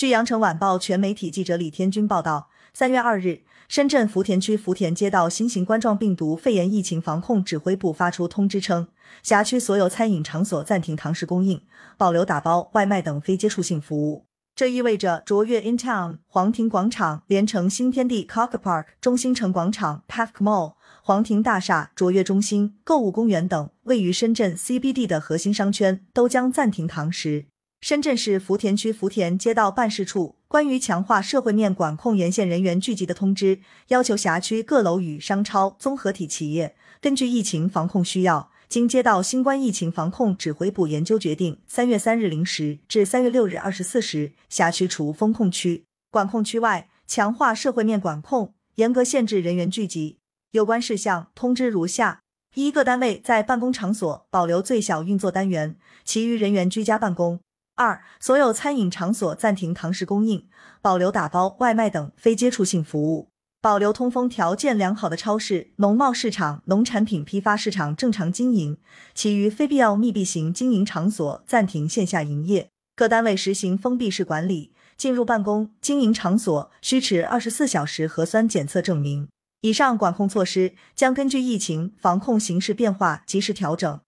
据羊城晚报全媒体记者李天军报道，三月二日，深圳福田区福田街道新型冠状病毒肺炎疫情防控指挥部发出通知称，辖区所有餐饮场所暂停堂食供应，保留打包、外卖等非接触性服务。这意味着卓越 In Town、皇庭广场、连城新天地 Cock Park、中心城广场 Park Mall、皇庭大厦、卓越中心、购物公园等位于深圳 CBD 的核心商圈都将暂停堂食。深圳市福田区福田街道办事处关于强化社会面管控沿线人员聚集的通知，要求辖区各楼宇、商超、综合体企业根据疫情防控需要，经街道新冠疫情防控指挥部研究决定，三月三日零时至三月六日二十四时，辖区除封控区、管控区外，强化社会面管控，严格限制人员聚集。有关事项通知如下：一、各单位在办公场所保留最小运作单元，其余人员居家办公。二、所有餐饮场所暂停堂食供应，保留打包、外卖等非接触性服务；保留通风条件良好的超市、农贸市场、农产品批发市场正常经营，其余非必要密闭型经营场所暂停线下营业。各单位实行封闭式管理，进入办公经营场所需持二十四小时核酸检测证明。以上管控措施将根据疫情防控形势变化及时调整。